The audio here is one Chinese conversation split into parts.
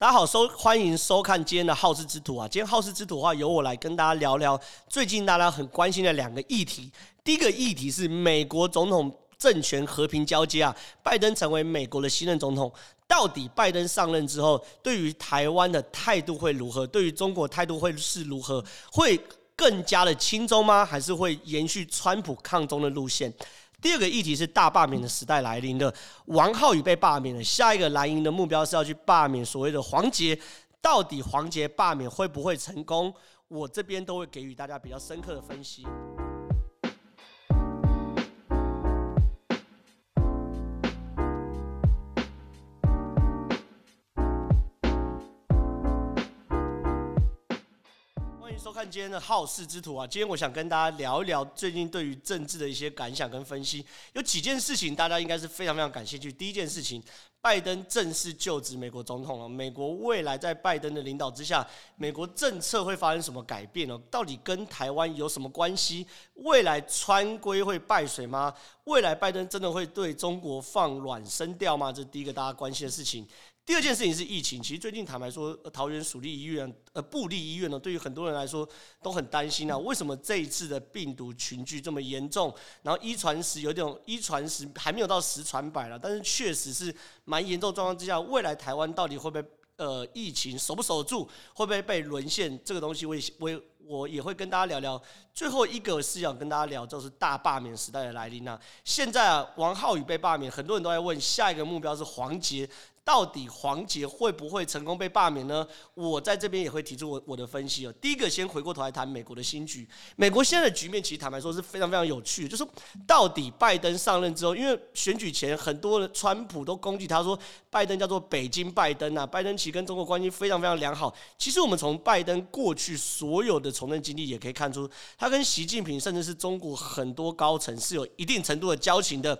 大家好，收欢迎收看今天的好事之徒啊！今天好事之徒的话，由我来跟大家聊聊最近大家很关心的两个议题。第一个议题是美国总统政权和平交接啊，拜登成为美国的新任总统，到底拜登上任之后，对于台湾的态度会如何？对于中国态度会是如何？会更加的亲中吗？还是会延续川普抗中的路线？第二个议题是大罢免的时代来临了，王浩宇被罢免了，下一个蓝营的目标是要去罢免所谓的黄杰，到底黄杰罢免会不会成功？我这边都会给予大家比较深刻的分析。收看今天的好事之徒啊，今天我想跟大家聊一聊最近对于政治的一些感想跟分析。有几件事情大家应该是非常非常感兴趣。第一件事情，拜登正式就职美国总统了。美国未来在拜登的领导之下，美国政策会发生什么改变呢？到底跟台湾有什么关系？未来川规会败水吗？未来拜登真的会对中国放软声调吗？这是第一个大家关心的事情。第二件事情是疫情，其实最近坦白说，桃园属立医院、呃部立医院呢，对于很多人来说都很担心啊。为什么这一次的病毒群聚这么严重？然后一传十，有点一传十，还没有到十传百了，但是确实是蛮严重状况之下，未来台湾到底会不会呃疫情守不守住，会不会被沦陷？这个东西我也我我也会跟大家聊聊。最后一个是想跟大家聊，就是大罢免时代的来临啊。现在啊，王浩宇被罢免，很多人都在问，下一个目标是黄捷。到底黄杰会不会成功被罢免呢？我在这边也会提出我我的分析哦。第一个，先回过头来谈美国的新局。美国现在的局面，其实坦白说是非常非常有趣的。就是到底拜登上任之后，因为选举前很多的川普都攻击他说，拜登叫做北京拜登啊，拜登其实跟中国关系非常非常良好。其实我们从拜登过去所有的从政经历也可以看出，他跟习近平甚至是中国很多高层是有一定程度的交情的。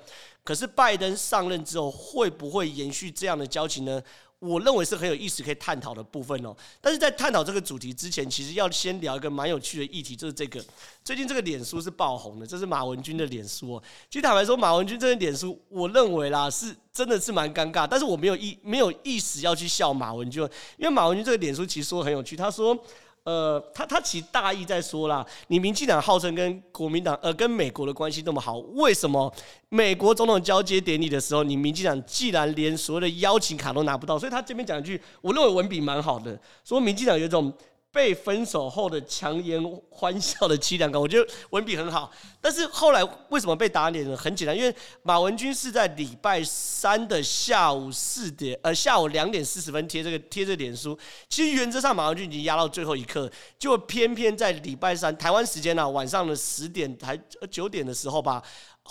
可是拜登上任之后，会不会延续这样的交情呢？我认为是很有意思可以探讨的部分哦。但是在探讨这个主题之前，其实要先聊一个蛮有趣的议题，就是这个最近这个脸书是爆红的，这是马文君的脸书哦。其实坦白说，马文君这个脸书，我认为啦是真的是蛮尴尬，但是我没有意没有意识要去笑马文君，因为马文君这个脸书其实说得很有趣，他说。呃，他他其实大意在说啦，你民进党号称跟国民党呃跟美国的关系那么好，为什么美国总统交接典礼的时候，你民进党既然连所谓的邀请卡都拿不到？所以他这边讲一句，我认为文笔蛮好的，说民进党有一种。被分手后的强颜欢笑的凄凉感，我觉得文笔很好。但是后来为什么被打脸呢？很简单，因为马文君是在礼拜三的下午四点，呃，下午两点四十分贴这个贴这脸书。其实原则上马文君已经压到最后一刻，就偏偏在礼拜三台湾时间呢、啊、晚上的十点还九点的时候吧。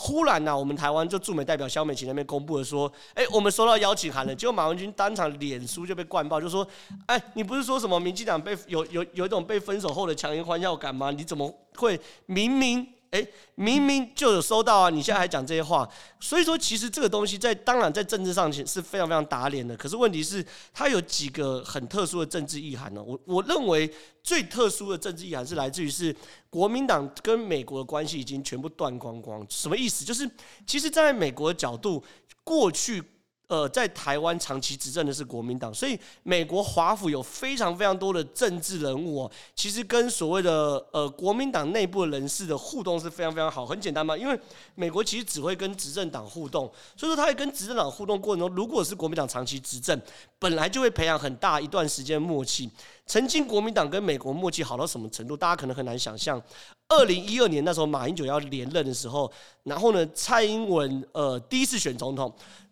忽然呢、我们台湾就驻美代表肖美琴那边公布了说，哎，我们收到邀请函了。结果马文君当场脸书就被灌爆，就说，哎，你不是说什么民进党被有有有一种被分手后的强颜欢笑感吗？你怎么会明明？诶，明明就有收到啊！你现在还讲这些话，所以说其实这个东西在当然在政治上是非常非常打脸的。可是问题是，它有几个很特殊的政治意涵呢？我我认为最特殊的政治意涵是来自于是国民党跟美国的关系已经全部断光光。什么意思？就是其实站在美国的角度，过去。呃，在台湾长期执政的是国民党，所以美国华府有非常非常多的政治人物哦，其实跟所谓的呃国民党内部人士的互动是非常非常好。很简单嘛，因为美国其实只会跟执政党互动，所以说他会跟执政党互动过程中，如果是国民党长期执政，本来就会培养很大一段时间默契。曾经国民党跟美国默契好到什么程度，大家可能很难想象。二零一二年那时候马英九要连任的时候，然后呢，蔡英文呃第一次选总统。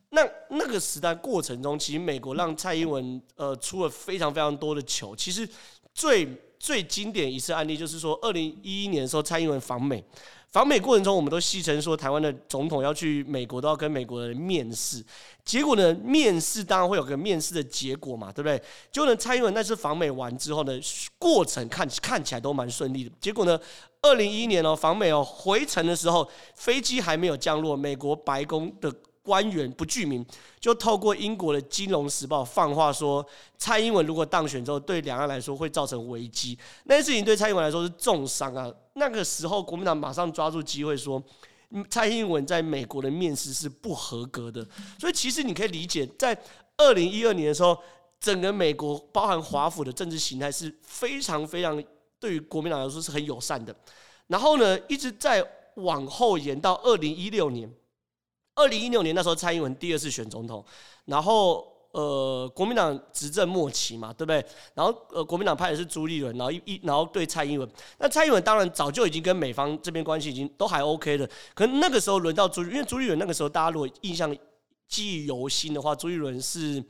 那那个时代过程中，其实美国让蔡英文呃出了非常非常多的球。其实最最经典一次案例就是说，二零一一年的时候，蔡英文访美，访美过程中，我们都戏称说，台湾的总统要去美国都要跟美国人面试。结果呢，面试当然会有个面试的结果嘛，对不对？结果呢，蔡英文那次访美完之后呢，过程看看起来都蛮顺利的。结果呢，二零一一年哦，访美哦，回程的时候，飞机还没有降落，美国白宫的。官员不具名，就透过英国的《金融时报》放话说，蔡英文如果当选之后，对两岸来说会造成危机。那件事情对蔡英文来说是重伤啊。那个时候，国民党马上抓住机会说，蔡英文在美国的面试是不合格的。所以，其实你可以理解，在二零一二年的时候，整个美国包含华府的政治形态是非常非常对于国民党来说是很友善的。然后呢，一直在往后延到二零一六年。二零一六年那时候，蔡英文第二次选总统，然后呃，国民党执政末期嘛，对不对？然后呃，国民党派的是朱立伦，然后一一然后对蔡英文。那蔡英文当然早就已经跟美方这边关系已经都还 OK 的。可能那个时候轮到朱，因为朱立伦那个时候大家如果印象记忆犹新的话，朱立伦是。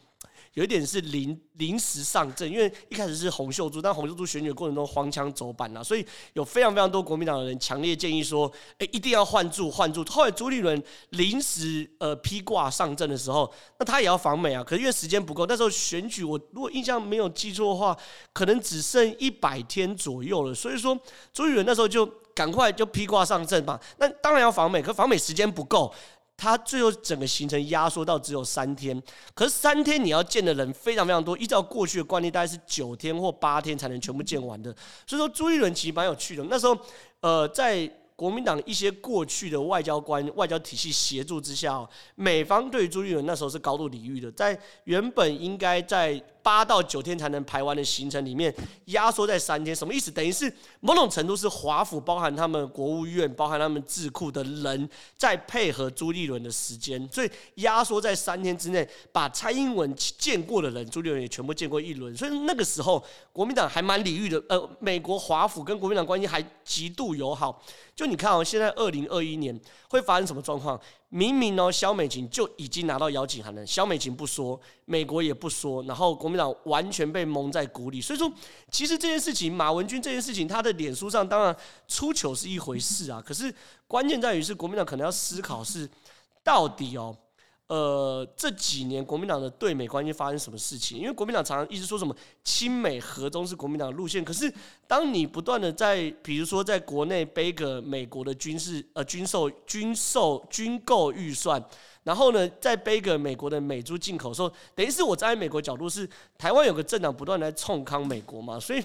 有一点是临临时上阵，因为一开始是洪秀柱，但洪秀柱选举过程中黄腔走板了，所以有非常非常多国民党的人强烈建议说，哎，一定要换柱换柱。后来朱立伦临时呃披挂上阵的时候，那他也要访美啊，可是因为时间不够，那时候选举我如果印象没有记错的话，可能只剩一百天左右了，所以说朱立伦那时候就赶快就披挂上阵嘛。那当然要访美，可访美时间不够。他最后整个行程压缩到只有三天，可是三天你要见的人非常非常多，依照过去的惯例，大概是九天或八天才能全部见完的。所以说朱一伦其实蛮有趣的。那时候，呃，在国民党一些过去的外交官、外交体系协助之下，美方对朱立伦那时候是高度礼遇的，在原本应该在。八到九天才能排完的行程里面，压缩在三天，什么意思？等于是某种程度是华府包含他们国务院、包含他们智库的人在配合朱立伦的时间，所以压缩在三天之内，把蔡英文见过的人，朱立伦也全部见过一轮。所以那个时候，国民党还蛮礼遇的。呃，美国华府跟国民党关系还极度友好。就你看哦，现在二零二一年会发生什么状况？明明哦，萧美琴就已经拿到邀请函了，萧美琴不说，美国也不说，然后国民党完全被蒙在鼓里。所以说，其实这件事情，马文君这件事情，他的脸书上当然出糗是一回事啊，可是关键在于是国民党可能要思考是到底哦。呃，这几年国民党的对美关系发生什么事情？因为国民党常常一直说什么亲美和中是国民党的路线，可是当你不断的在，比如说在国内背个美国的军事呃军售军售军购预算，然后呢再背个美国的美猪进口，说等于是我站在美国角度是台湾有个政党不断来冲康美国嘛，所以。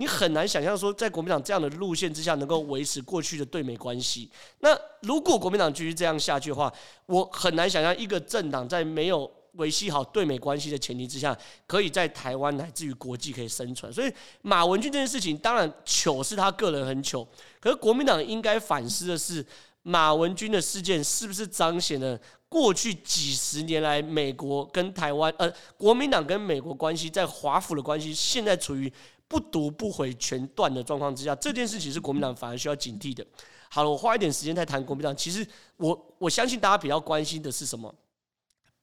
你很难想象说，在国民党这样的路线之下，能够维持过去的对美关系。那如果国民党继续这样下去的话，我很难想象一个政党在没有维系好对美关系的前提之下，可以在台湾乃至于国际可以生存。所以马文君这件事情，当然糗是他个人很糗，可是国民党应该反思的是，马文君的事件是不是彰显了过去几十年来美国跟台湾，呃，国民党跟美国关系在华府的关系，现在处于。不读不回全断的状况之下，这件事情是国民党反而需要警惕的。好了，我花一点时间再谈国民党。其实我我相信大家比较关心的是什么？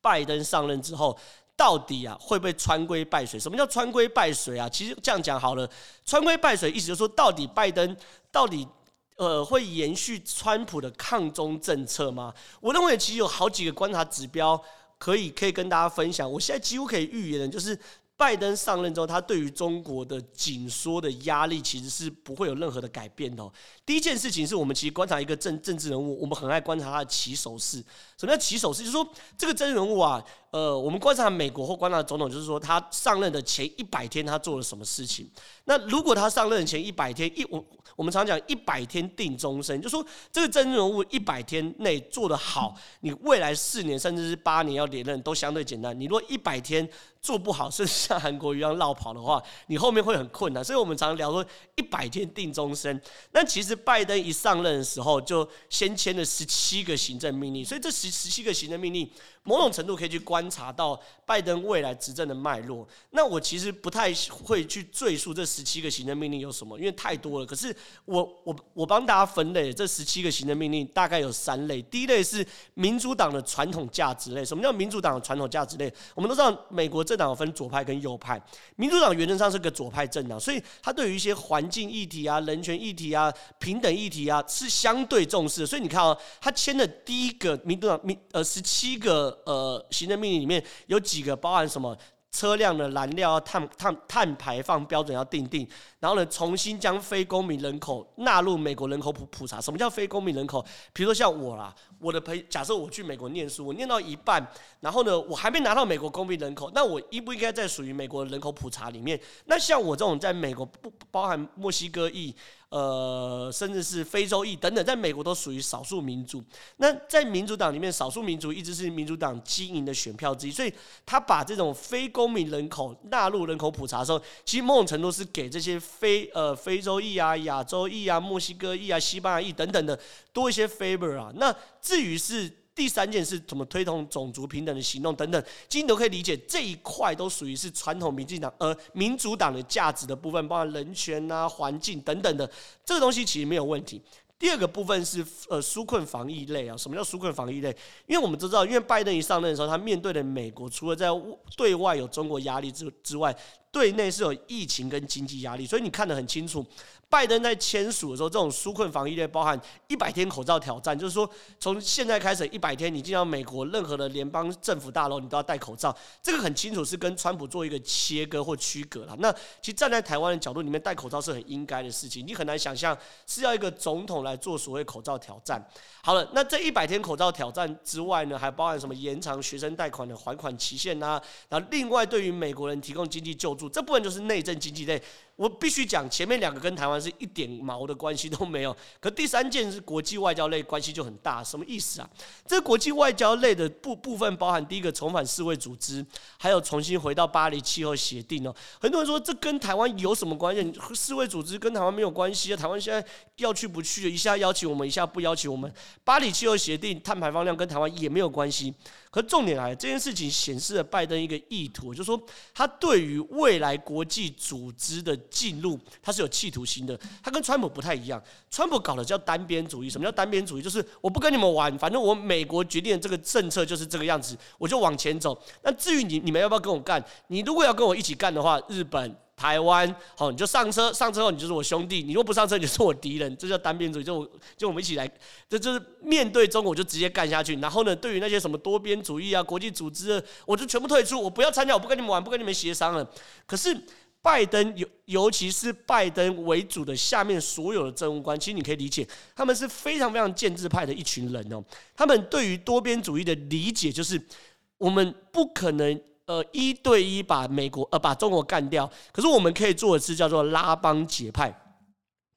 拜登上任之后，到底啊会不会穿规败水？什么叫穿规败水啊？其实这样讲好了，穿规败水意思就是说，到底拜登到底呃会延续川普的抗中政策吗？我认为其实有好几个观察指标可以可以跟大家分享。我现在几乎可以预言的就是。拜登上任之后，他对于中国的紧缩的压力其实是不会有任何的改变的。第一件事情是我们其实观察一个政政治人物，我们很爱观察他的起手式。什么叫起手式？就是说这个真人物啊，呃，我们观察美国或观察总统，就是说他上任的前一百天他做了什么事情。那如果他上任前一百天一我我们常讲一百天定终身，就说这个真人物一百天内做得好，你未来四年甚至是八年要连任都相对简单。你如果一百天做不好，甚至像韩国一样绕跑的话，你后面会很困难。所以我们常常聊说一百天定终身。那其实拜登一上任的时候，就先签了十七个行政命令。所以这十十七个行政命令，某种程度可以去观观察到拜登未来执政的脉络。那我其实不太会去赘述这十七个行政命令有什么，因为太多了。可是我我我帮大家分类，这十七个行政命令大概有三类。第一类是民主党的传统价值类。什么叫民主党的传统价值类？我们都知道美国。政党分左派跟右派，民主党原则上是个左派政党，所以他对于一些环境议题啊、人权议题啊、平等议题啊是相对重视的。所以你看哦，他签的第一个民主党民呃十七个呃行政命里面有几个包含什么？车辆的燃料碳碳碳排放标准要定定，然后呢，重新将非公民人口纳入美国人口普普查。什么叫非公民人口？比如说像我啦，我的朋假设我去美国念书，我念到一半，然后呢，我还没拿到美国公民人口，那我应不应该在属于美国人口普查里面？那像我这种在美国不包含墨西哥裔。呃，甚至是非洲裔等等，在美国都属于少数民族。那在民主党里面，少数民族一直是民主党经营的选票之一，所以他把这种非公民人口纳入人口普查的时候，其实某种程度是给这些非呃非洲裔啊、亚洲裔啊、墨西哥裔啊、西班牙裔等等的多一些 favor 啊。那至于是。第三件事怎么推动种族平等的行动等等，其实你都可以理解，这一块都属于是传统民进党呃民主党的价值的部分，包括人权啊、环境等等的这个东西其实没有问题。第二个部分是呃纾困防疫类啊，什么叫纾困防疫类？因为我们都知道，因为拜登一上任的时候，他面对的美国除了在对外有中国压力之之外，对内是有疫情跟经济压力，所以你看得很清楚。拜登在签署的时候，这种纾困防疫类包含一百天口罩挑战，就是说从现在开始一百天，你进到美国任何的联邦政府大楼，你都要戴口罩。这个很清楚是跟川普做一个切割或区隔了。那其实站在台湾的角度里面，戴口罩是很应该的事情。你很难想象是要一个总统来做所谓口罩挑战。好了，那这一百天口罩挑战之外呢，还包含什么延长学生贷款的还款期限啊？然后另外对于美国人提供经济救助，这部分就是内政经济类。我必须讲，前面两个跟台湾是一点毛的关系都没有。可第三件是国际外交类，关系就很大。什么意思啊？这国际外交类的部部分包含第一个重返世卫组织，还有重新回到巴黎气候协定哦。很多人说这跟台湾有什么关系？世卫组织跟台湾没有关系啊。台湾现在要去不去？一下邀请我们，一下不邀请我们。巴黎气候协定碳排放量跟台湾也没有关系。可重点来，这件事情显示了拜登一个意图，就是说他对于未来国际组织的进入，他是有企图心的。他跟川普不太一样，川普搞的叫单边主义。什么叫单边主义？就是我不跟你们玩，反正我美国决定这个政策就是这个样子，我就往前走。那至于你你们要不要跟我干？你如果要跟我一起干的话，日本。台湾，好，你就上车，上车后你就是我兄弟，你若不上车，你就是我敌人，这叫单边主义。就就我们一起来，这就是面对中国就直接干下去。然后呢，对于那些什么多边主义啊、国际组织，我就全部退出，我不要参加，我不跟你们玩，不跟你们协商了。可是拜登尤尤其是拜登为主的下面所有的政务官，其实你可以理解，他们是非常非常建制派的一群人哦。他们对于多边主义的理解就是，我们不可能。呃，一对一把美国呃把中国干掉，可是我们可以做的事叫做拉帮结派。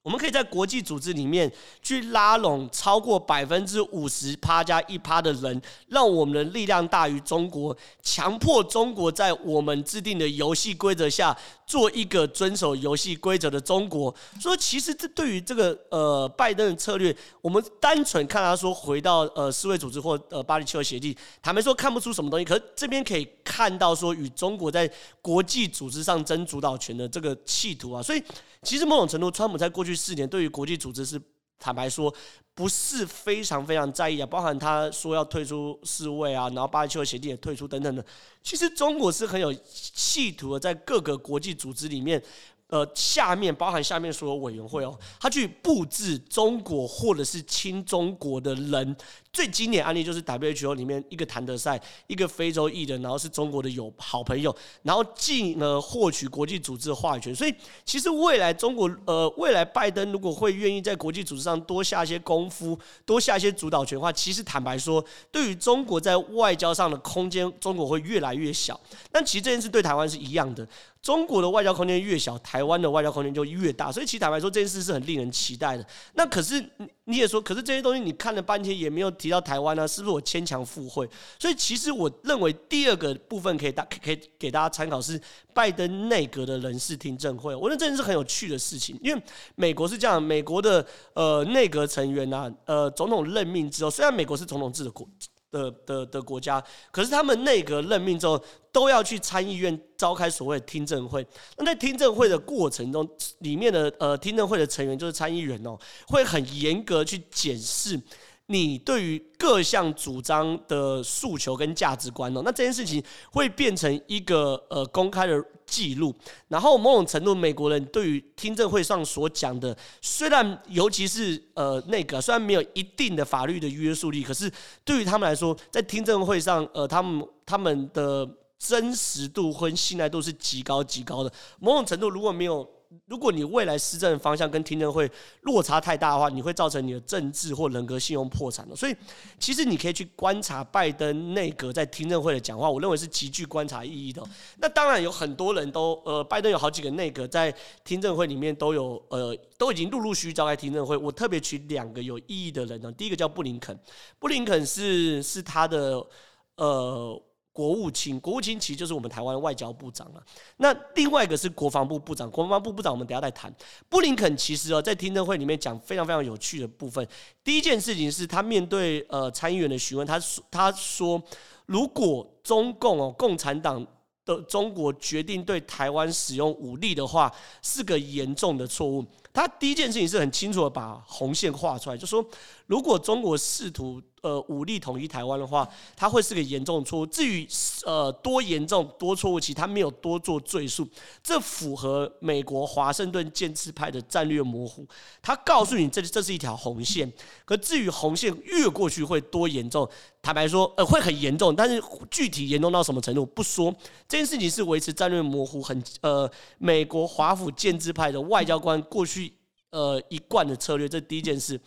我们可以在国际组织里面去拉拢超过百分之五十趴加一趴的人，让我们的力量大于中国，强迫中国在我们制定的游戏规则下。做一个遵守游戏规则的中国，所以其实这对于这个呃拜登的策略，我们单纯看他说回到呃世卫组织或呃巴黎气候协议，坦白说看不出什么东西。可是这边可以看到说与中国在国际组织上争主导权的这个企图啊，所以其实某种程度，川普在过去四年对于国际组织是坦白说不是非常非常在意啊，包含他说要退出世卫啊，然后巴黎气候协定也退出等等的。其实中国是很有企图的，在各个国际组织里面。呃，下面包含下面所有委员会哦，他去布置中国或者是亲中国的人，最经典案例就是 WHO 里面一个谭德赛，一个非洲裔人，然后是中国的友好朋友，然后进而获取国际组织的话语权。所以，其实未来中国呃，未来拜登如果会愿意在国际组织上多下一些功夫，多下一些主导权的话，其实坦白说，对于中国在外交上的空间，中国会越来越小。但其实这件事对台湾是一样的。中国的外交空间越小，台湾的外交空间就越大，所以其实坦白说，这件事是很令人期待的。那可是你也说，可是这些东西你看了半天也没有提到台湾呢、是不是我牵强附会？所以其实我认为第二个部分可以大可以给大家参考是拜登内阁的人事听证会。我觉得这件事很有趣的事情，因为美国是这样，美国的呃内阁成员啊，呃总统任命之后，虽然美国是总统制的国。的的的国家，可是他们内阁任命之后，都要去参议院召开所谓听证会。那在听证会的过程中，里面的呃听证会的成员就是参议员哦，会很严格去检视你对于各项主张的诉求跟价值观哦。那这件事情会变成一个呃公开的。记录，然后某种程度，美国人对于听证会上所讲的，虽然尤其是呃那个虽然没有一定的法律的约束力，可是对于他们来说，在听证会上，呃，他们他们的真实度和信赖度是极高极高的。某种程度，如果没有如果你未来施政方向跟听证会落差太大的话，你会造成你的政治或人格信用破产的。所以，其实你可以去观察拜登内阁在听证会的讲话，我认为是极具观察意义的。那当然有很多人都呃，拜登有好几个内阁在听证会里面都有呃，都已经陆陆续续召开听证会。我特别取两个有意义的人呢，第一个叫布林肯，布林肯是是他的呃。国务卿，国务卿其实就是我们台湾的外交部长啊。那另外一个是国防部部长，国防部部长我们等下再谈。布林肯其实哦，在听证会里面讲非常非常有趣的部分。第一件事情是他面对呃参议员的询问，他说他说，如果中共哦共产党的中国决定对台湾使用武力的话，是个严重的错误。他第一件事情是很清楚的把红线画出来，就说如果中国试图。呃，武力统一台湾的话，它会是个严重的错误。至于呃多严重、多错误，其实他没有多做赘述。这符合美国华盛顿建制派的战略模糊。他告诉你这，这是一条红线。可至于红线越过去会多严重，坦白说，呃，会很严重。但是具体严重到什么程度不说。这件事情是维持战略模糊，很呃，美国华府建制派的外交官过去呃一贯的策略。这第一件事。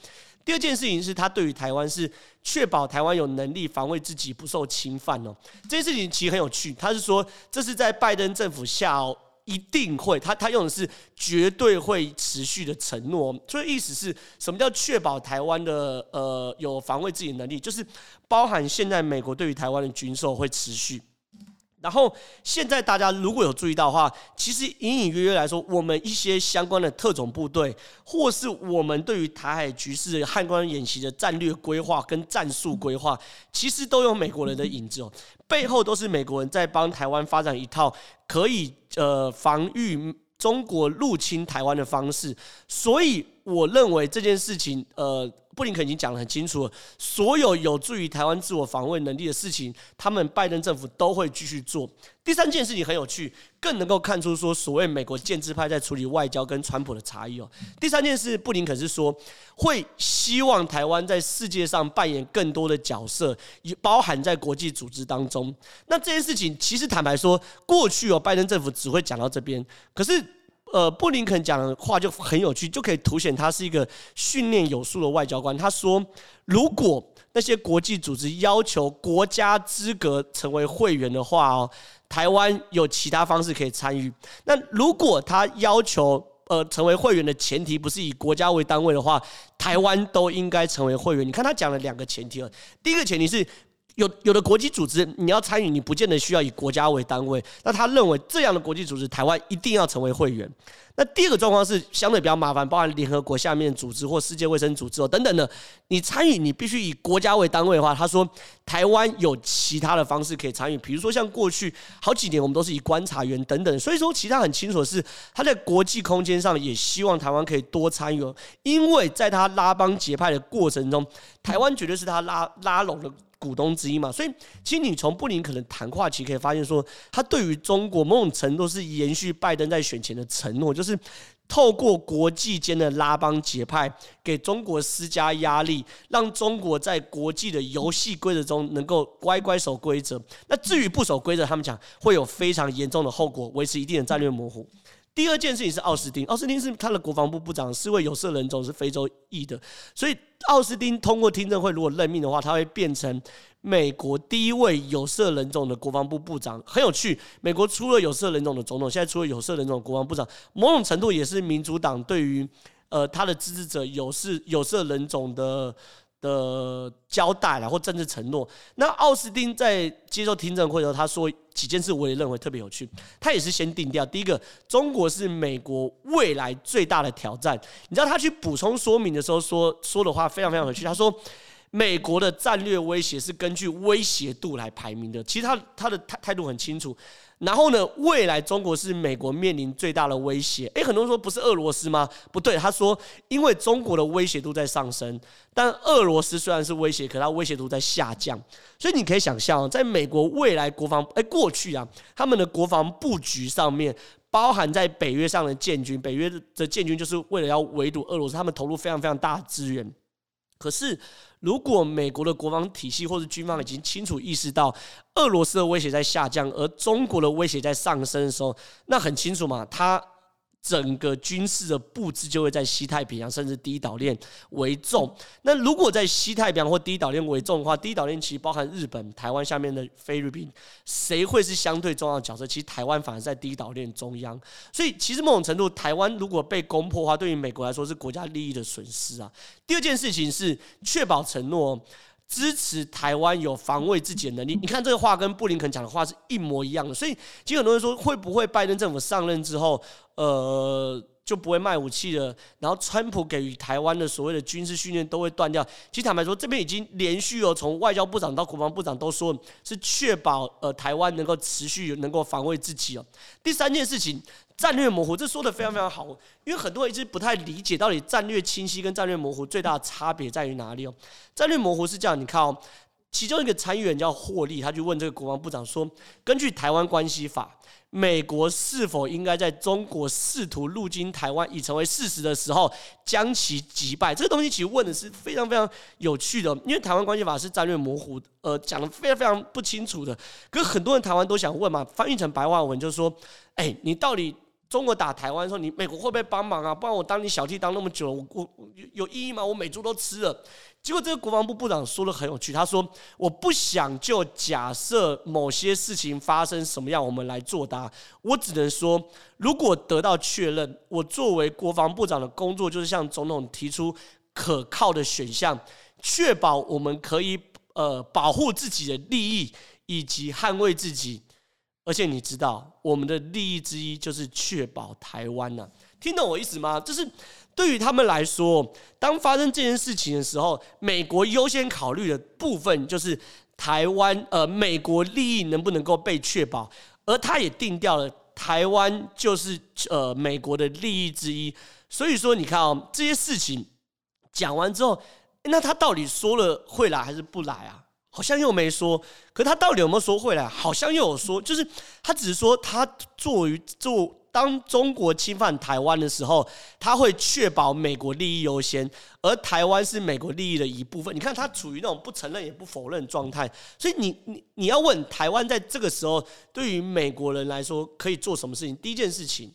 第二件事情是他对于台湾是确保台湾有能力防卫自己不受侵犯哦。这件事情其实很有趣，他是说这是在拜登政府下哦，一定会，他他用的是绝对会持续的承诺。所以意思是什么叫确保台湾的呃有防卫自己的能力，就是包含现在美国对于台湾的军售会持续。然后现在大家如果有注意到的话，其实隐隐约约来说，我们一些相关的特种部队，或是我们对于台海局势、汉光演习的战略规划跟战术规划，其实都有美国人的影子哦。背后都是美国人在帮台湾发展一套可以呃防御中国入侵台湾的方式。所以我认为这件事情呃。布林肯已经讲得很清楚了，所有有助于台湾自我防卫能力的事情，他们拜登政府都会继续做。第三件事情很有趣，更能够看出说所谓美国建制派在处理外交跟川普的差异哦。第三件事，布林肯是说会希望台湾在世界上扮演更多的角色，也包含在国际组织当中。那这件事情其实坦白说，过去哦，拜登政府只会讲到这边，可是。呃，布林肯讲的话就很有趣，就可以凸显他是一个训练有素的外交官。他说，如果那些国际组织要求国家资格成为会员的话哦，台湾有其他方式可以参与。那如果他要求呃成为会员的前提不是以国家为单位的话，台湾都应该成为会员。你看他讲了两个前提了，第一个前提是。有有的国际组织你要参与，你不见得需要以国家为单位。那他认为这样的国际组织，台湾一定要成为会员。那第二个状况是相对比较麻烦，包含联合国下面组织或世界卫生组织哦等等的。你参与，你必须以国家为单位的话，他说台湾有其他的方式可以参与，比如说像过去好几年我们都是以观察员等等。所以说，其他很清楚的是，他在国际空间上也希望台湾可以多参与哦，因为在他拉帮结派的过程中，台湾绝对是他拉拉拢的。股东之一嘛，所以其实你从布林肯的谈话其实可以发现，说他对于中国某种程度是延续拜登在选前的承诺，就是透过国际间的拉帮结派，给中国施加压力，让中国在国际的游戏规则中能够乖乖守规则。那至于不守规则，他们讲会有非常严重的后果，维持一定的战略模糊。第二件事情是奥斯汀，奥斯汀是他的国防部部长，是位有色人种，是非洲裔的，所以奥斯汀通过听证会如果任命的话，他会变成美国第一位有色人种的国防部部长。很有趣，美国出了有色人种的总统，现在出了有色人种国防部长，某种程度也是民主党对于呃他的支持者有色有色人种的。的交代然后政治承诺。那奥斯汀在接受听证会的时候，他说几件事，我也认为特别有趣。他也是先定调，第一个，中国是美国未来最大的挑战。你知道他去补充说明的时候说说的话非常非常有趣。他说，美国的战略威胁是根据威胁度来排名的。其实他他的态态度很清楚。然后呢，未来中国是美国面临最大的威胁。诶，很多人说不是俄罗斯吗？不对，他说因为中国的威胁度在上升，但俄罗斯虽然是威胁，可它威胁度在下降。所以你可以想象，在美国未来国防，诶，过去啊，他们的国防布局上面，包含在北约上的建军，北约的建军就是为了要围堵俄罗斯，他们投入非常非常大的资源。可是，如果美国的国防体系或者军方已经清楚意识到俄罗斯的威胁在下降，而中国的威胁在上升的时候，那很清楚嘛，他整个军事的布置就会在西太平洋甚至第一岛链为重。那如果在西太平洋或第一岛链为重的话，第一岛链其实包含日本、台湾下面的菲律宾，谁会是相对重要的角色？其实台湾反而在第一岛链中央。所以其实某种程度，台湾如果被攻破的话，对于美国来说是国家利益的损失啊。第二件事情是确保承诺。支持台湾有防卫自己的能力，你看这个话跟布林肯讲的话是一模一样的，所以其实很多人说会不会拜登政府上任之后，呃，就不会卖武器了，然后川普给予台湾的所谓的军事训练都会断掉。其实坦白说，这边已经连续有从外交部长到国防部长都说是确保呃台湾能够持续能够防卫自己哦。第三件事情。战略模糊，这说的非常非常好，因为很多人一直不太理解到底战略清晰跟战略模糊最大的差别在于哪里哦。战略模糊是这样，你看哦，其中一个参议员叫霍利，他就问这个国防部长说：“根据台湾关系法，美国是否应该在中国试图入侵台湾已成为事实的时候将其击败？”这个东西其实问的是非常非常有趣的，因为台湾关系法是战略模糊，呃，讲的非常非常不清楚的。可是很多人台湾都想问嘛，翻译成白话文就是说：“哎，你到底？”中国打台湾的时候，你美国会不会帮忙啊？不然我当你小弟当那么久，我我有有意义吗？我美猪都吃了。结果这个国防部部长说的很有趣，他说：“我不想就假设某些事情发生什么样，我们来作答。我只能说，如果得到确认，我作为国防部长的工作就是向总统提出可靠的选项，确保我们可以呃保护自己的利益以及捍卫自己。”而且你知道，我们的利益之一就是确保台湾呢、啊。听懂我意思吗？就是对于他们来说，当发生这件事情的时候，美国优先考虑的部分就是台湾，呃，美国利益能不能够被确保，而他也定调了台湾就是呃美国的利益之一。所以说，你看哦，这些事情讲完之后，那他到底说了会来还是不来啊？好像又没说，可他到底有没有说回来？好像又有说，就是他只是说他作为做当中国侵犯台湾的时候，他会确保美国利益优先，而台湾是美国利益的一部分。你看他处于那种不承认也不否认状态，所以你你你要问台湾在这个时候对于美国人来说可以做什么事情？第一件事情，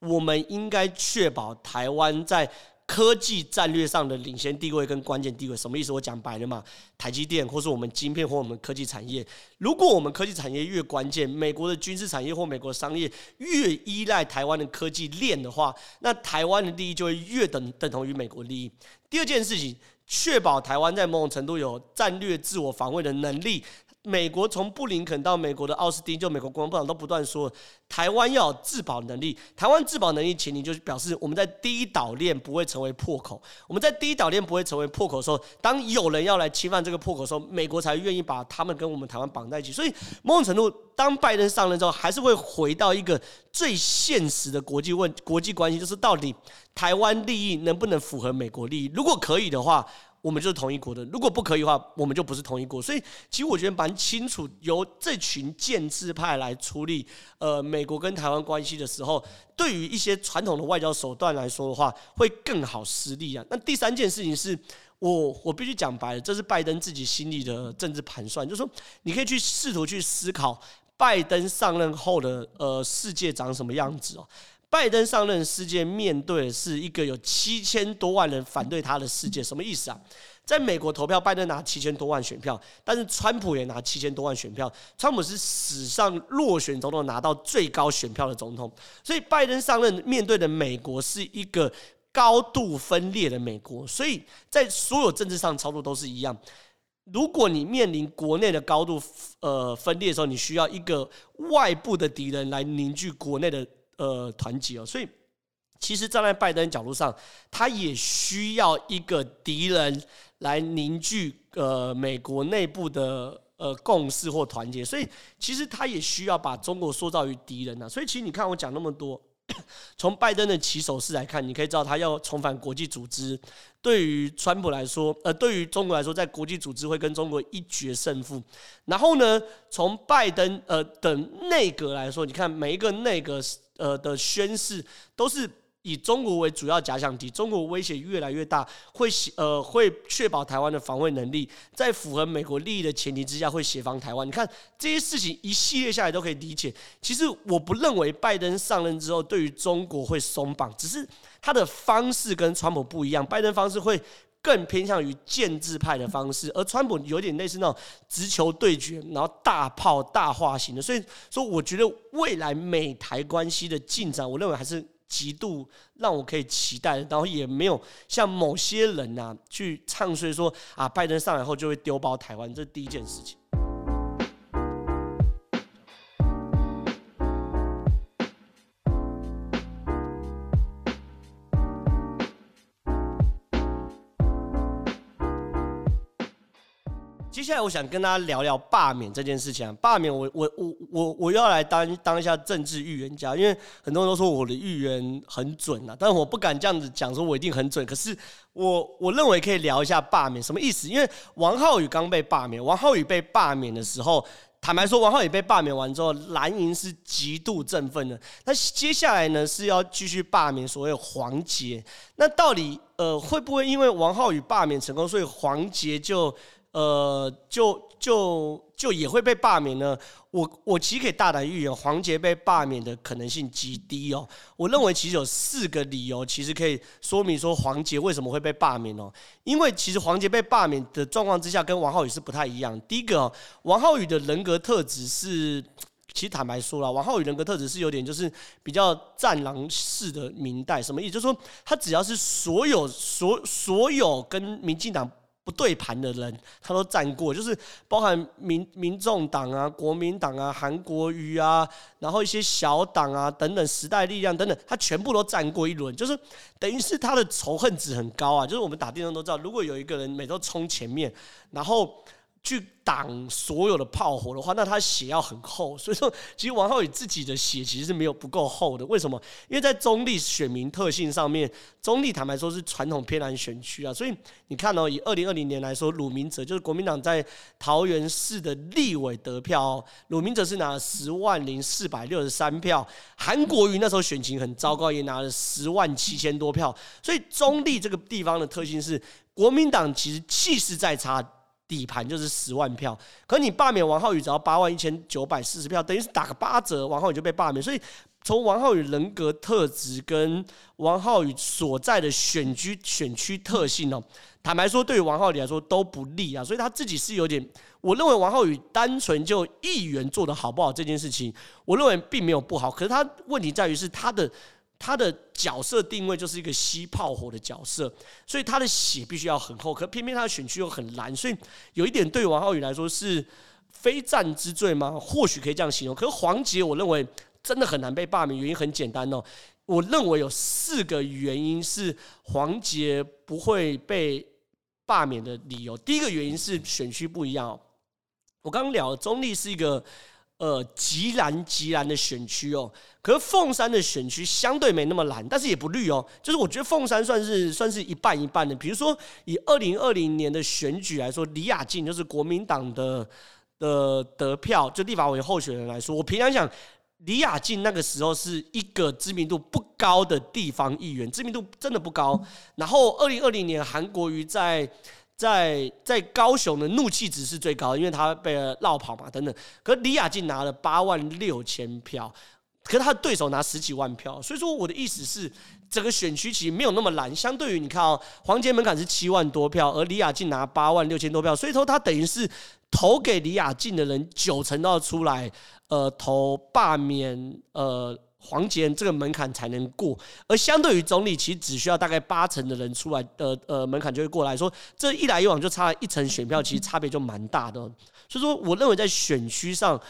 我们应该确保台湾在。科技战略上的领先地位跟关键地位，什么意思？我讲白了嘛，台积电或是我们晶片或我们科技产业，如果我们科技产业越关键，美国的军事产业或美国商业越依赖台湾的科技链的话，那台湾的利益就会越等等同于美国利益。第二件事情，确保台湾在某种程度有战略自我防卫的能力。美国从布林肯到美国的奥斯汀，就美国国防部长都不断说，台湾要有自保能力。台湾自保能力前提就是表示我们在第一岛链不会成为破口。我们在第一岛链不会成为破口的时候，当有人要来侵犯这个破口的时候，美国才愿意把他们跟我们台湾绑在一起。所以某种程度，当拜登上任之后，还是会回到一个最现实的国际问国际关系，就是到底台湾利益能不能符合美国利益？如果可以的话。我们就是同一国的，如果不可以的话，我们就不是同一国。所以，其实我觉得蛮清楚，由这群建制派来处理呃美国跟台湾关系的时候，对于一些传统的外交手段来说的话，会更好施力啊。那第三件事情是我我必须讲白了，这是拜登自己心里的政治盘算，就是说你可以去试图去思考，拜登上任后的呃世界长什么样子哦。拜登上任，世界面对的是一个有七千多万人反对他的世界，什么意思啊？在美国投票，拜登拿七千多万选票，但是川普也拿七千多万选票。川普是史上落选总统拿到最高选票的总统，所以拜登上任面对的美国是一个高度分裂的美国。所以在所有政治上操作都是一样。如果你面临国内的高度呃分裂的时候，你需要一个外部的敌人来凝聚国内的。呃，团结哦，所以其实站在拜登角度上，他也需要一个敌人来凝聚呃美国内部的呃共识或团结，所以其实他也需要把中国塑造于敌人呐。所以其实你看我讲那么多，从拜登的起手式来看，你可以知道他要重返国际组织。对于川普来说，呃，对于中国来说，在国际组织会跟中国一决胜负。然后呢，从拜登呃的内阁来说，你看每一个内阁。呃的宣誓都是以中国为主要假想敌，中国威胁越来越大，会呃会确保台湾的防卫能力，在符合美国利益的前提之下，会协防台湾。你看这些事情一系列下来都可以理解。其实我不认为拜登上任之后对于中国会松绑，只是他的方式跟川普不一样。拜登方式会更偏向于建制派的方式，而川普有点类似那种直球对决，然后大炮大化型的。所以说，我觉得未来美台关系的进展，我认为还是。极度让我可以期待的，然后也没有像某些人呐、啊、去唱衰说啊，拜登上来后就会丢包台湾，这是第一件事情。下来我想跟大家聊聊罢免这件事情，罢免我我我我我要来当当一下政治预言家，因为很多人都说我的预言很准啊，但我不敢这样子讲，说我一定很准。可是我我认为可以聊一下罢免什么意思，因为王浩宇刚被罢免，王浩宇被罢免的时候，坦白说，王浩宇被罢免完之后，蓝营是极度振奋的。那接下来呢是要继续罢免所谓黄杰，那到底呃会不会因为王浩宇罢免成功，所以黄杰就？呃，就就就也会被罢免呢。我我其实可以大胆预言，黄杰被罢免的可能性极低哦。我认为其实有四个理由，其实可以说明说黄杰为什么会被罢免哦。因为其实黄杰被罢免的状况之下，跟王浩宇是不太一样。第一个，王浩宇的人格特质是，其实坦白说了，王浩宇人格特质是有点就是比较战狼式的民代，什么意思？就是说他只要是所有所所有跟民进党。不对盘的人，他都站过，就是包含民民众党啊、国民党啊、韩国瑜啊，然后一些小党啊等等，时代力量等等，他全部都站过一轮，就是等于是他的仇恨值很高啊。就是我们打电动都知道，如果有一个人每周冲前面，然后。去挡所有的炮火的话，那他血要很厚。所以说，其实王浩宇自己的血其实是没有不够厚的。为什么？因为在中立选民特性上面，中立坦白说是传统偏蓝选区啊。所以你看哦，以二零二零年来说，鲁明哲就是国民党在桃园市的立委得票哦，鲁明哲是拿了十万零四百六十三票，韩国瑜那时候选情很糟糕，也拿了十万七千多票。所以中立这个地方的特性是，国民党其实气势再差。底盘就是十万票，可你罢免王浩宇只要八万一千九百四十票，等于是打个八折，王浩宇就被罢免。所以从王浩宇人格特质跟王浩宇所在的选区选区特性哦，坦白说，对于王浩宇来说都不利啊。所以他自己是有点，我认为王浩宇单纯就议员做得好不好这件事情，我认为并没有不好。可是他问题在于是他的。他的角色定位就是一个吸炮火的角色，所以他的血必须要很厚，可偏偏他的选区又很蓝，所以有一点对王浩宇来说是非战之罪吗？或许可以这样形容。可是黄杰，我认为真的很难被罢免，原因很简单哦。我认为有四个原因是黄杰不会被罢免的理由。第一个原因是选区不一样哦。我刚刚聊中立是一个。呃，极蓝极蓝的选区哦，可是凤山的选区相对没那么蓝，但是也不绿哦。就是我觉得凤山算是算是一半一半的。比如说以二零二零年的选举来说，李雅静就是国民党的的得票，就立法委候选人来说，我平常想，李雅静那个时候是一个知名度不高的地方议员，知名度真的不高。然后二零二零年韩国瑜在。在在高雄的怒气值是最高，因为他被绕跑嘛，等等。可李雅静拿了八万六千票，可是他的对手拿十几万票，所以说我的意思是，整个选区其实没有那么蓝。相对于你看哦，黄杰门槛是七万多票，而李雅静拿八万六千多票，所以说他等于是投给李雅静的人九成都要出来，呃，投罢免，呃。黄杰这个门槛才能过，而相对于中坜，其实只需要大概八成的人出来，呃呃，门槛就会过来说，这一来一往就差一成选票，其实差别就蛮大的。所以说，我认为在选区上，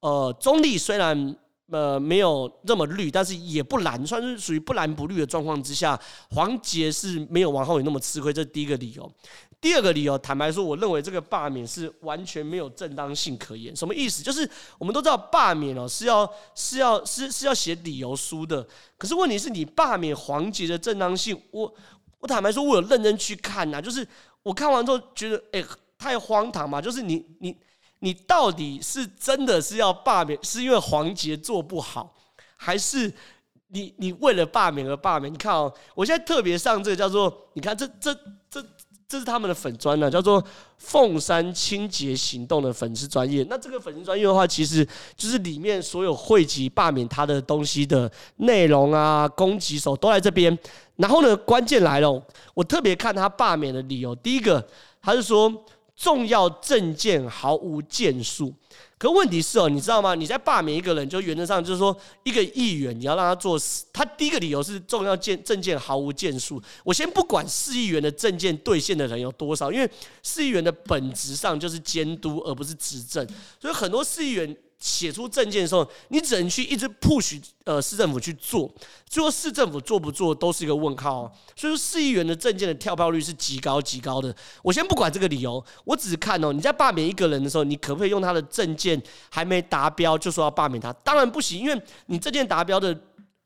呃，中立虽然呃没有那么绿，但是也不蓝，算是属于不蓝不绿的状况之下，黄杰是没有王浩宇那么吃亏，这是第一个理由。第二个理由，坦白说，我认为这个罢免是完全没有正当性可言。什么意思？就是我们都知道罢免哦是要是要是是要写理由书的。可是问题是你罢免黄杰的正当性，我我坦白说，我有认真去看呐。就是我看完之后觉得，哎，太荒唐嘛。就是你你你到底是真的是要罢免，是因为黄杰做不好，还是？你你为了罢免而罢免，你看哦，我现在特别上这个叫做，你看这这这这是他们的粉专呢，叫做凤山清洁行动的粉丝专业。那这个粉丝专业的话，其实就是里面所有汇集罢免他的东西的内容啊，攻击手都在这边。然后呢，关键来了，我特别看他罢免的理由，第一个他是说重要政见毫无建树。可问题是哦，你知道吗？你在罢免一个人，就原则上就是说，一个议员你要让他做事，他第一个理由是重要建政见毫无建树。我先不管市议员的政见兑现的人有多少，因为市议员的本质上就是监督，而不是执政，所以很多市议员。写出政见的时候，你只能去一直 push 呃市政府去做，最后市政府做不做都是一个问号。所以说市议员的政见的跳票率是极高极高的。我先不管这个理由，我只是看哦，你在罢免一个人的时候，你可不可以用他的政见还没达标就说要罢免他？当然不行，因为你政见达标的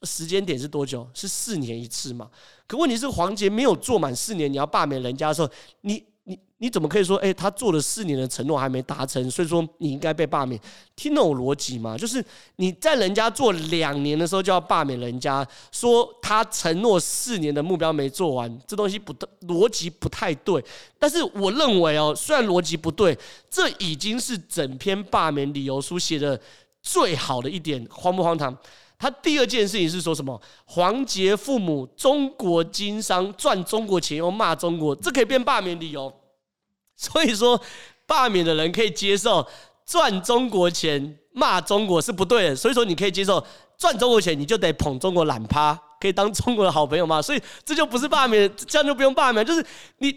时间点是多久？是四年一次嘛。可问题是黄杰没有做满四年，你要罢免人家的时候，你。你你怎么可以说，诶，他做了四年的承诺还没达成，所以说你应该被罢免？听懂逻辑吗？就是你在人家做两年的时候就要罢免人家，说他承诺四年的目标没做完，这东西不，逻辑不太对。但是我认为哦，虽然逻辑不对，这已经是整篇罢免理由书写的最好的一点，荒不荒唐？他第二件事情是说什么？黄杰父母中国经商赚中国钱又骂中国，这可以变罢免理由。所以说，罢免的人可以接受赚中国钱骂中国是不对的。所以说，你可以接受赚中国钱，你就得捧中国懒趴，可以当中国的好朋友吗？所以这就不是罢免，这样就不用罢免。就是你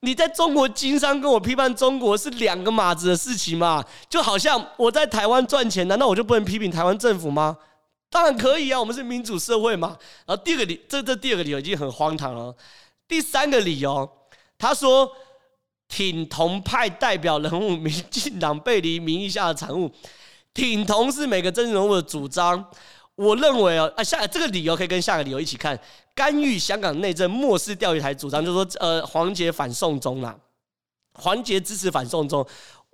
你在中国经商，跟我批判中国是两个码子的事情嘛？就好像我在台湾赚钱，难道我就不能批评台湾政府吗？当然可以啊，我们是民主社会嘛。然后第二个理，这这第二个理由已经很荒唐了。第三个理由，他说挺同派代表人物，民进党背离民意下的产物。挺同是每个政治人物的主张。我认为哦，啊下这个理由可以跟下个理由一起看，干预香港内政，漠视钓鱼台主张，就是说呃黄杰反送中啦，黄杰支持反送中。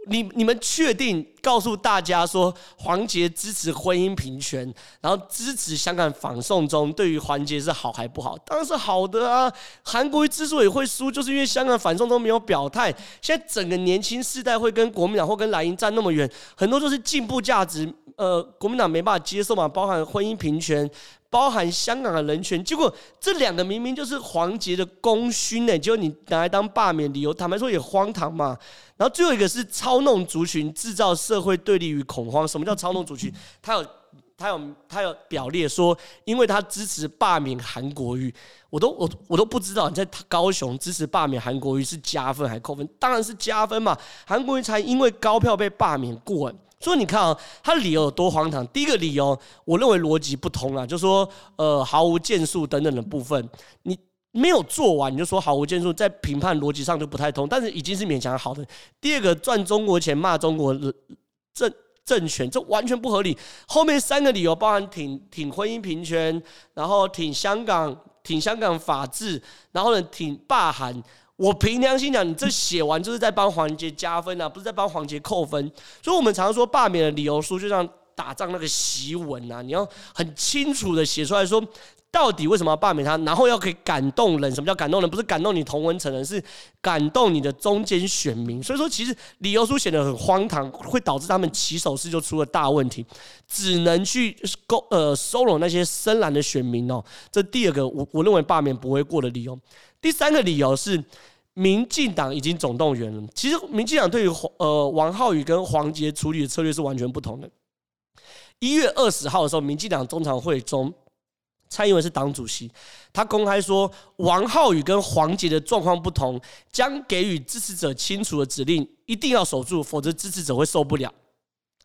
你你们确定告诉大家说黄杰支持婚姻平权，然后支持香港反送中，对于黄捷是好还不好？当然是好的啊！韩国瑜之所以会输，就是因为香港反送中没有表态。现在整个年轻世代会跟国民党或跟蓝营站那么远，很多都是进步价值，呃，国民党没办法接受嘛，包含婚姻平权。包含香港的人权，结果这两个明明就是黄杰的功勋呢，结果你拿来当罢免理由，坦白说也荒唐嘛。然后最后一个是操弄族群，制造社会对立与恐慌。什么叫操弄族群？他有他有他有表列说，因为他支持罢免韩国瑜，我都我我都不知道你在高雄支持罢免韩国瑜是加分还是扣分？当然是加分嘛，韩国瑜才因为高票被罢免过。所以你看啊，他理由有多荒唐。第一个理由，我认为逻辑不通啊，就说呃毫无建树等等的部分，你没有做完，你就说毫无建树，在评判逻辑上就不太通。但是已经是勉强好的。第二个赚中国钱骂中国政政权，这完全不合理。后面三个理由包含挺挺婚姻平权，然后挺香港挺香港法治，然后呢挺罢韩。我凭良心讲，你这写完就是在帮黄杰加分啊，不是在帮黄杰扣分。所以，我们常说罢免的理由书就像打仗那个檄文啊，你要很清楚的写出来说，到底为什么要罢免他，然后要可以感动人。什么叫感动人？不是感动你同文层人，是感动你的中间选民。所以说，其实理由书写得很荒唐，会导致他们起手式就出了大问题，只能去勾呃收拢那些深蓝的选民哦。这第二个，我我认为罢免不会过的理由。第三个理由是。民进党已经总动员了。其实，民进党对于呃王浩宇跟黄杰处理的策略是完全不同的。一月二十号的时候，民进党中常会中，蔡英文是党主席，他公开说王浩宇跟黄杰的状况不同，将给予支持者清楚的指令，一定要守住，否则支持者会受不了。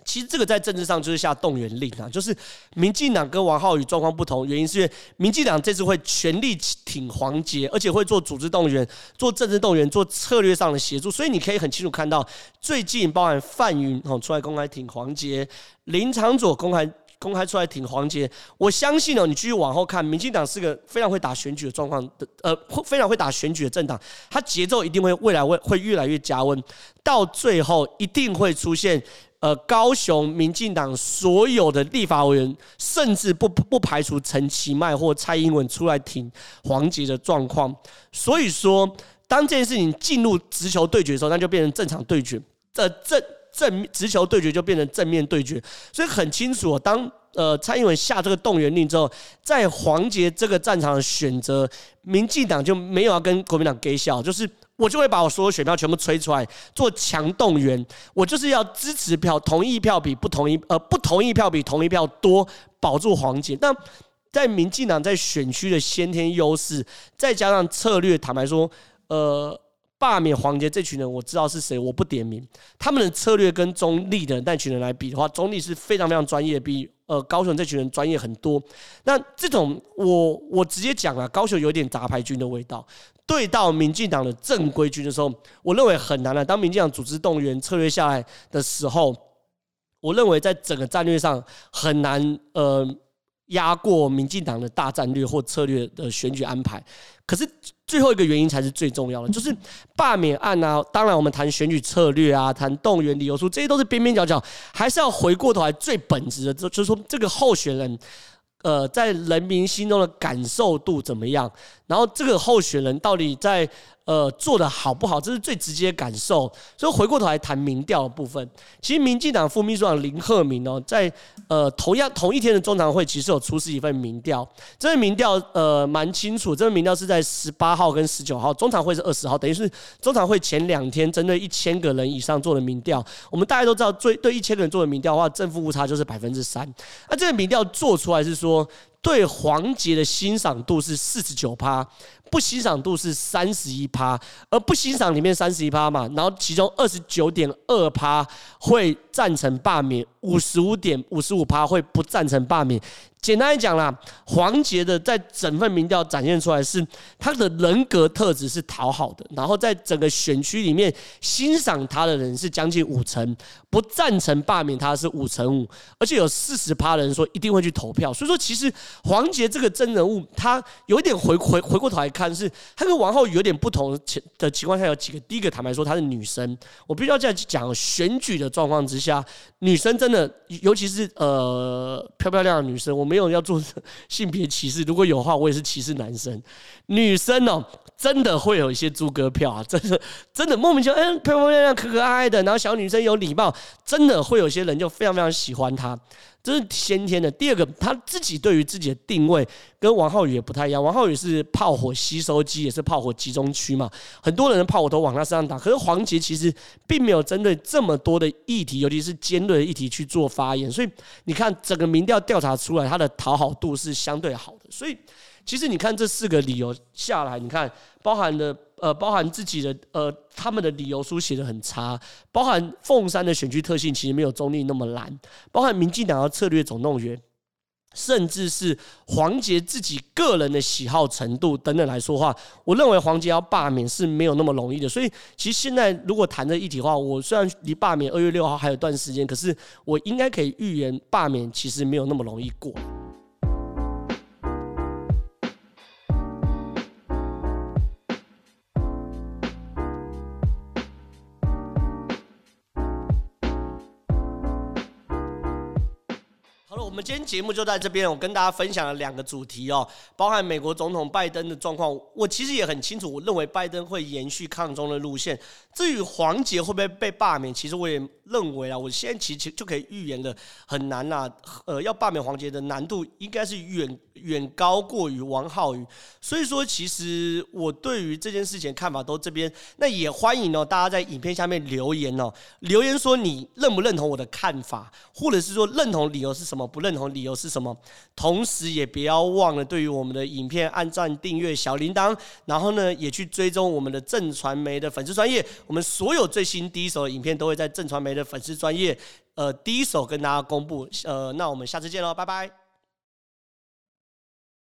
其实这个在政治上就是下动员令啊，就是民进党跟王浩宇状况不同，原因是民进党这次会全力挺黄杰，而且会做组织动员、做政治动员、做策略上的协助，所以你可以很清楚看到，最近包含范云哦出来公开挺黄杰，林长佐公开公开出来挺黄杰。我相信哦，你继续往后看，民进党是个非常会打选举的状况的，呃，非常会打选举的政党，它节奏一定会未来会会越来越加温，到最后一定会出现。呃，高雄民进党所有的立法委员，甚至不不排除陈其迈或蔡英文出来挺黄杰的状况。所以说，当这件事情进入直球对决的时候，那就变成正常对决。这正正直球对决就变成正面对决。所以很清楚，当呃蔡英文下这个动员令之后，在黄杰这个战场的选择，民进党就没有要跟国民党给笑，就是。我就会把我所有选票全部吹出来做强动员，我就是要支持票，同意票比不同意，呃，不同意票比同意票多，保住黄捷。那在民进党在选区的先天优势，再加上策略，坦白说，呃，罢免黄捷这群人，我知道是谁，我不点名。他们的策略跟中立的那群人来比的话，中立是非常非常专业，比呃高雄这群人专业很多。那这种我我直接讲了，高雄有点杂牌军的味道。对到民进党的正规军的时候，我认为很难了。当民进党组织动员策略下来的时候，我认为在整个战略上很难呃压过民进党的大战略或策略的选举安排。可是最后一个原因才是最重要的，就是罢免案啊。当然，我们谈选举策略啊，谈动员理由书，这些都是边边角角，还是要回过头来最本质的，就就是说这个候选人。呃，在人民心中的感受度怎么样？然后这个候选人到底在呃做的好不好？这是最直接的感受。所以回过头来谈民调的部分，其实民进党副秘书长林鹤明哦，在呃同样同一天的中常会，其实有出示一份民调。这份民调呃蛮清楚，这份民调是在十八号跟十九号，中常会是二十号，等于是中常会前两天针对一千个人以上做的民调。我们大家都知道，最对一千个人做的民调的话，正负误差就是百分之三。那这个民调做出来是说。对黄杰的欣赏度是四十九趴，不欣赏度是三十一趴，而不欣赏里面三十一趴嘛，然后其中二十九点二趴会赞成罢免，五十五点五十五趴会不赞成罢免。简单来讲啦，黄杰的在整份民调展现出来是他的人格特质是讨好的，然后在整个选区里面欣赏他的人是将近五成，不赞成罢免他是五成五，而且有四十趴的人说一定会去投票。所以说，其实黄杰这个真人物，他有一点回回回过头来看，是他跟王浩宇有点不同的情的情况下有几个。第一个，坦白说，她是女生，我必须要这样去讲，选举的状况之下，女生真的，尤其是呃漂漂亮的女生，我。没有要做性别歧视，如果有话，我也是歧视男生。女生哦，真的会有一些猪哥票啊，真的真的莫名其妙，哎，漂漂亮亮、可可爱爱的，然后小女生有礼貌，真的会有些人就非常非常喜欢她。这是先天的。第二个，他自己对于自己的定位跟王浩宇也不太一样。王浩宇是炮火吸收机，也是炮火集中区嘛，很多人的炮火都往他身上打。可是黄杰其实并没有针对这么多的议题，尤其是尖锐的议题去做发言。所以你看，整个民调调查出来，他的讨好度是相对好的。所以其实你看这四个理由下来，你看包含的。呃，包含自己的呃，他们的理由书写得很差，包含凤山的选区特性其实没有中立那么蓝，包含民进党的策略总动员，甚至是黄杰自己个人的喜好程度等等来说话，我认为黄杰要罢免是没有那么容易的。所以，其实现在如果谈这一体化，我虽然离罢免二月六号还有段时间，可是我应该可以预言罢免其实没有那么容易过。今天节目就在这边，我跟大家分享了两个主题哦，包含美国总统拜登的状况。我其实也很清楚，我认为拜登会延续抗中的路线。至于黄杰会不会被罢免，其实我也认为啊，我现在其实就可以预言了，很难呐。呃，要罢免黄杰的难度应该是远远高过于王浩宇。所以说，其实我对于这件事情看法都这边，那也欢迎哦，大家在影片下面留言哦，留言说你认不认同我的看法，或者是说认同理由是什么，不。认同理由是什么？同时也不要忘了，对于我们的影片按赞、订阅、小铃铛，然后呢，也去追踪我们的正传媒的粉丝专业。我们所有最新第一手的影片都会在正传媒的粉丝专业，呃，第一手跟大家公布。呃，那我们下次见喽，拜拜。